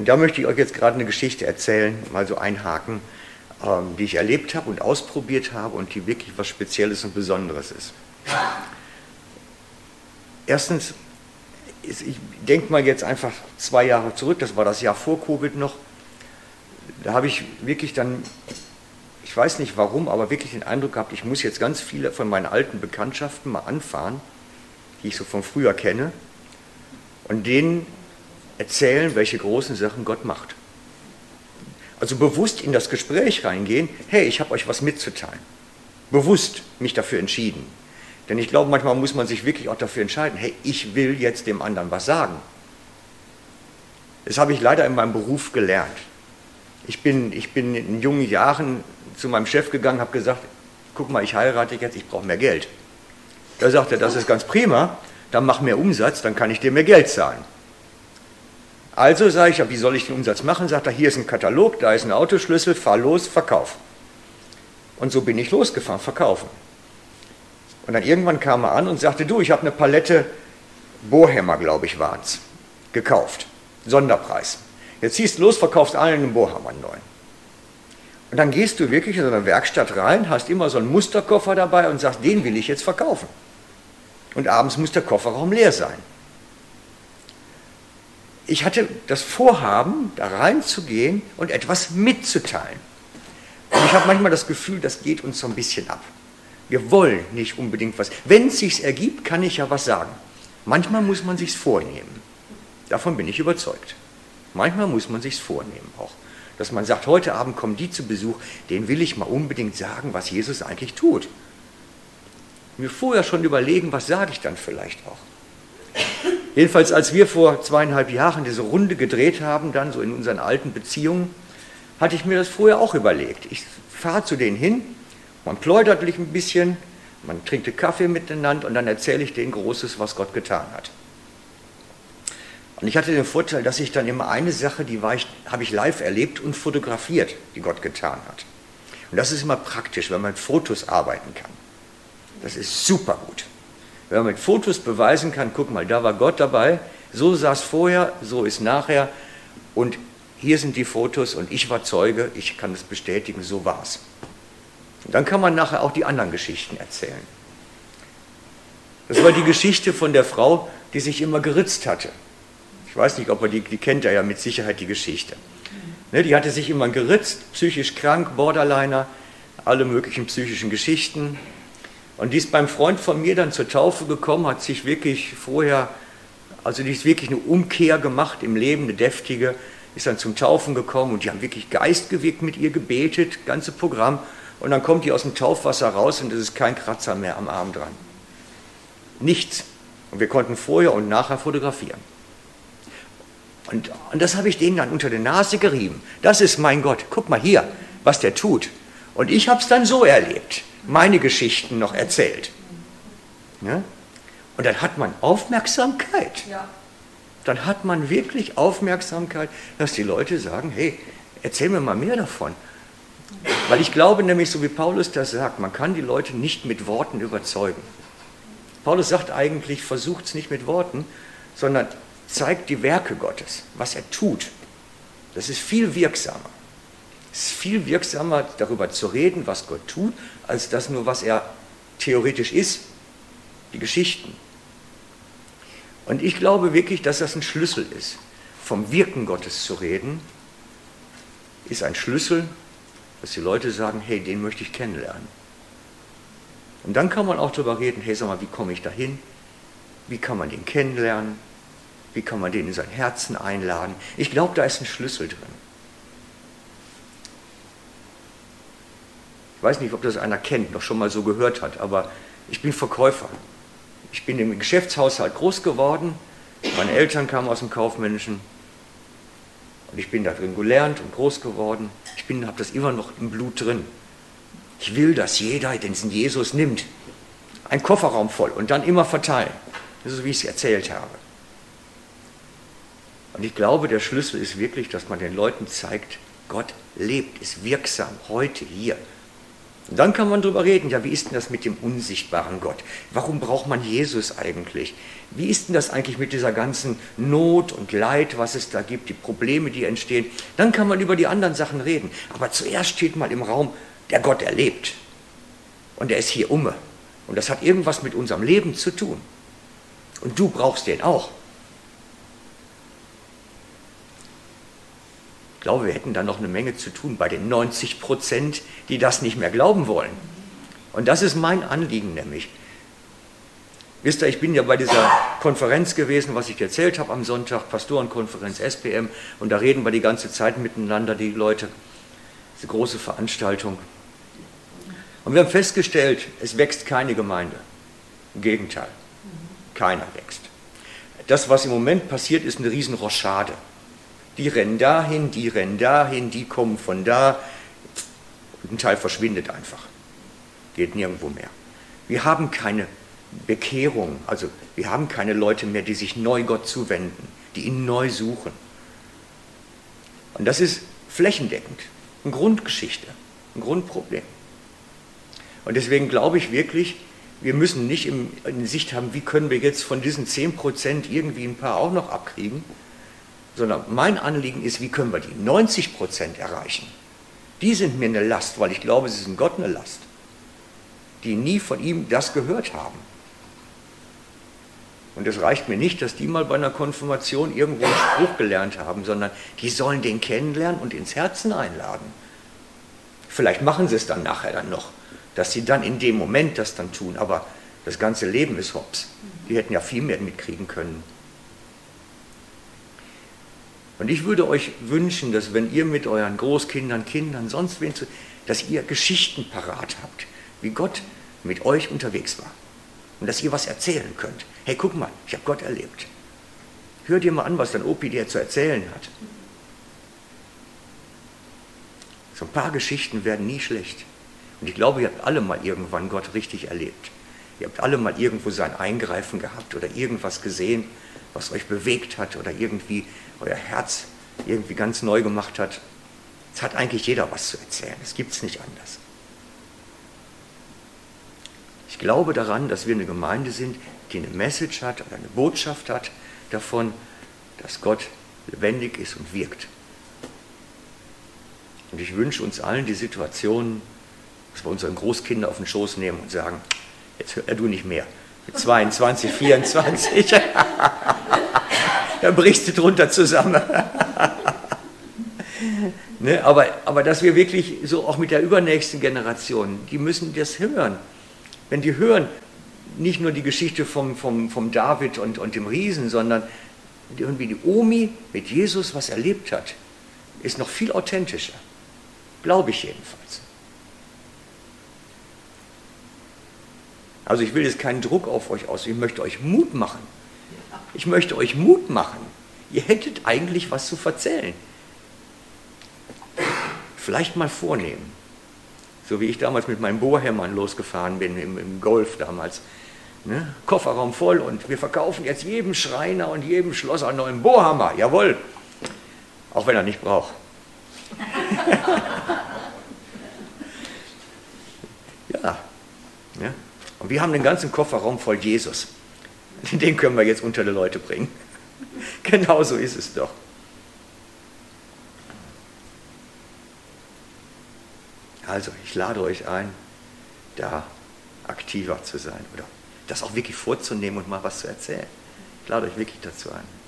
Und da möchte ich euch jetzt gerade eine Geschichte erzählen, mal so einhaken, ähm, die ich erlebt habe und ausprobiert habe und die wirklich was Spezielles und Besonderes ist. Erstens, ich denke mal jetzt einfach zwei Jahre zurück, das war das Jahr vor Covid noch, da habe ich wirklich dann, ich weiß nicht warum, aber wirklich den Eindruck gehabt, ich muss jetzt ganz viele von meinen alten Bekanntschaften mal anfahren, die ich so von früher kenne, und denen erzählen, welche großen Sachen Gott macht. Also bewusst in das Gespräch reingehen, hey, ich habe euch was mitzuteilen. Bewusst mich dafür entschieden. Denn ich glaube, manchmal muss man sich wirklich auch dafür entscheiden, hey, ich will jetzt dem anderen was sagen. Das habe ich leider in meinem Beruf gelernt. Ich bin, ich bin in jungen Jahren zu meinem Chef gegangen, habe gesagt, guck mal, ich heirate jetzt, ich brauche mehr Geld. Da sagte er, das ist ganz prima, dann mach mehr Umsatz, dann kann ich dir mehr Geld zahlen. Also sage ich, wie soll ich den Umsatz machen? Sagt er, hier ist ein Katalog, da ist ein Autoschlüssel, fahr los, verkauf. Und so bin ich losgefahren, verkaufen. Und dann irgendwann kam er an und sagte, du, ich habe eine Palette Bohrhämmer, glaube ich, waren es, gekauft. Sonderpreis. Jetzt ziehst du los, verkaufst allen einen Bohrhammer neuen. Und dann gehst du wirklich in so eine Werkstatt rein, hast immer so einen Musterkoffer dabei und sagst, den will ich jetzt verkaufen. Und abends muss der Kofferraum leer sein. Ich hatte das Vorhaben, da reinzugehen und etwas mitzuteilen. Und ich habe manchmal das Gefühl, das geht uns so ein bisschen ab. Wir wollen nicht unbedingt was. Wenn es sich ergibt, kann ich ja was sagen. Manchmal muss man sich vornehmen. Davon bin ich überzeugt. Manchmal muss man sich vornehmen auch. Dass man sagt, heute Abend kommen die zu Besuch, denen will ich mal unbedingt sagen, was Jesus eigentlich tut. Mir vorher schon überlegen, was sage ich dann vielleicht auch. Jedenfalls, als wir vor zweieinhalb Jahren diese Runde gedreht haben, dann so in unseren alten Beziehungen, hatte ich mir das vorher auch überlegt. Ich fahre zu denen hin, man plaudert ein bisschen, man trinkt Kaffee miteinander und dann erzähle ich denen Großes, was Gott getan hat. Und ich hatte den Vorteil, dass ich dann immer eine Sache, die ich, habe ich live erlebt und fotografiert, die Gott getan hat. Und das ist immer praktisch, wenn man mit Fotos arbeiten kann. Das ist super gut. Wenn man mit Fotos beweisen kann, guck mal, da war Gott dabei, so sah es vorher, so ist nachher und hier sind die Fotos und ich war Zeuge, ich kann es bestätigen, so war es. Dann kann man nachher auch die anderen Geschichten erzählen. Das war die Geschichte von der Frau, die sich immer geritzt hatte. Ich weiß nicht, ob er die, die kennt er ja mit Sicherheit die Geschichte. Ne, die hatte sich immer geritzt, psychisch krank, Borderliner, alle möglichen psychischen Geschichten. Und die ist beim Freund von mir dann zur Taufe gekommen, hat sich wirklich vorher, also die ist wirklich eine Umkehr gemacht im Leben, eine deftige, ist dann zum Taufen gekommen und die haben wirklich geistgewirkt mit ihr gebetet, ganze Programm. Und dann kommt die aus dem Taufwasser raus und es ist kein Kratzer mehr am Arm dran. Nichts. Und wir konnten vorher und nachher fotografieren. Und, und das habe ich denen dann unter der Nase gerieben. Das ist mein Gott. Guck mal hier, was der tut. Und ich habe es dann so erlebt, meine Geschichten noch erzählt. Ja? Und dann hat man Aufmerksamkeit. Ja. Dann hat man wirklich Aufmerksamkeit, dass die Leute sagen, hey, erzähl mir mal mehr davon. Weil ich glaube nämlich, so wie Paulus das sagt, man kann die Leute nicht mit Worten überzeugen. Paulus sagt eigentlich, versucht es nicht mit Worten, sondern zeigt die Werke Gottes, was er tut. Das ist viel wirksamer. Es ist viel wirksamer, darüber zu reden, was Gott tut, als das nur, was er theoretisch ist, die Geschichten. Und ich glaube wirklich, dass das ein Schlüssel ist. Vom Wirken Gottes zu reden, ist ein Schlüssel, dass die Leute sagen, hey, den möchte ich kennenlernen. Und dann kann man auch darüber reden, hey, sag mal, wie komme ich dahin? Wie kann man den kennenlernen? Wie kann man den in sein Herzen einladen? Ich glaube, da ist ein Schlüssel drin. Ich weiß nicht, ob das einer kennt, noch schon mal so gehört hat, aber ich bin Verkäufer. Ich bin im Geschäftshaushalt groß geworden. Meine Eltern kamen aus dem Kaufmännischen. Und ich bin da drin gelernt und groß geworden. Ich habe das immer noch im Blut drin. Ich will, dass jeder den Jesus nimmt. Ein Kofferraum voll und dann immer verteilen. Das ist, wie ich es erzählt habe. Und ich glaube, der Schlüssel ist wirklich, dass man den Leuten zeigt, Gott lebt, ist wirksam, heute hier. Und dann kann man darüber reden, ja, wie ist denn das mit dem unsichtbaren Gott? Warum braucht man Jesus eigentlich? Wie ist denn das eigentlich mit dieser ganzen Not und Leid, was es da gibt, die Probleme, die entstehen? Dann kann man über die anderen Sachen reden. Aber zuerst steht mal im Raum, der Gott erlebt. Und er ist hier umme. Und das hat irgendwas mit unserem Leben zu tun. Und du brauchst den auch. Ich glaube, wir hätten da noch eine Menge zu tun bei den 90 Prozent, die das nicht mehr glauben wollen. Und das ist mein Anliegen nämlich. Wisst ihr, ich bin ja bei dieser Konferenz gewesen, was ich erzählt habe am Sonntag, Pastorenkonferenz SPM, und da reden wir die ganze Zeit miteinander, die Leute. Diese große Veranstaltung. Und wir haben festgestellt, es wächst keine Gemeinde. Im Gegenteil, keiner wächst. Das, was im Moment passiert, ist eine riesen Rochade. Die rennen dahin, die rennen dahin, die kommen von da. Ein Teil verschwindet einfach. Geht nirgendwo mehr. Wir haben keine Bekehrung, also wir haben keine Leute mehr, die sich neu Gott zuwenden, die ihn neu suchen. Und das ist flächendeckend, eine Grundgeschichte, ein Grundproblem. Und deswegen glaube ich wirklich, wir müssen nicht in Sicht haben, wie können wir jetzt von diesen 10% irgendwie ein paar auch noch abkriegen, sondern mein Anliegen ist, wie können wir die 90 Prozent erreichen. Die sind mir eine Last, weil ich glaube, sie sind Gott eine Last, die nie von ihm das gehört haben. Und es reicht mir nicht, dass die mal bei einer Konfirmation irgendwo einen Spruch gelernt haben, sondern die sollen den kennenlernen und ins Herzen einladen. Vielleicht machen sie es dann nachher dann noch, dass sie dann in dem Moment das dann tun, aber das ganze Leben ist hops. Die hätten ja viel mehr mitkriegen können. Und ich würde euch wünschen, dass wenn ihr mit euren Großkindern, Kindern, sonst wen dass ihr Geschichten parat habt, wie Gott mit euch unterwegs war. Und dass ihr was erzählen könnt. Hey, guck mal, ich habe Gott erlebt. Hör dir mal an, was dein Opi dir zu erzählen hat. So ein paar Geschichten werden nie schlecht. Und ich glaube, ihr habt alle mal irgendwann Gott richtig erlebt. Ihr habt alle mal irgendwo sein Eingreifen gehabt oder irgendwas gesehen, was euch bewegt hat oder irgendwie euer Herz irgendwie ganz neu gemacht hat. Es hat eigentlich jeder was zu erzählen. Es gibt es nicht anders. Ich glaube daran, dass wir eine Gemeinde sind, die eine Message hat oder eine Botschaft hat davon, dass Gott lebendig ist und wirkt. Und ich wünsche uns allen die Situation, dass wir unsere Großkinder auf den Schoß nehmen und sagen, jetzt hör du nicht mehr. Mit 22, 24. da brichst du drunter zusammen. ne, aber, aber dass wir wirklich so auch mit der übernächsten Generation, die müssen das hören. Wenn die hören, nicht nur die Geschichte vom, vom, vom David und, und dem Riesen, sondern irgendwie die Omi mit Jesus was erlebt hat, ist noch viel authentischer. Glaube ich jedenfalls. Also ich will jetzt keinen Druck auf euch aus, ich möchte euch Mut machen. Ich möchte euch Mut machen. Ihr hättet eigentlich was zu erzählen. Vielleicht mal vornehmen. So wie ich damals mit meinem Bohrhämmern losgefahren bin, im, im Golf damals. Ne? Kofferraum voll und wir verkaufen jetzt jedem Schreiner und jedem Schlosser einen neuen Bohrhammer. Jawohl. Auch wenn er nicht braucht. ja. ja. Und wir haben den ganzen Kofferraum voll Jesus. Den können wir jetzt unter die Leute bringen. Genau so ist es doch. Also, ich lade euch ein, da aktiver zu sein oder das auch wirklich vorzunehmen und mal was zu erzählen. Ich lade euch wirklich dazu ein.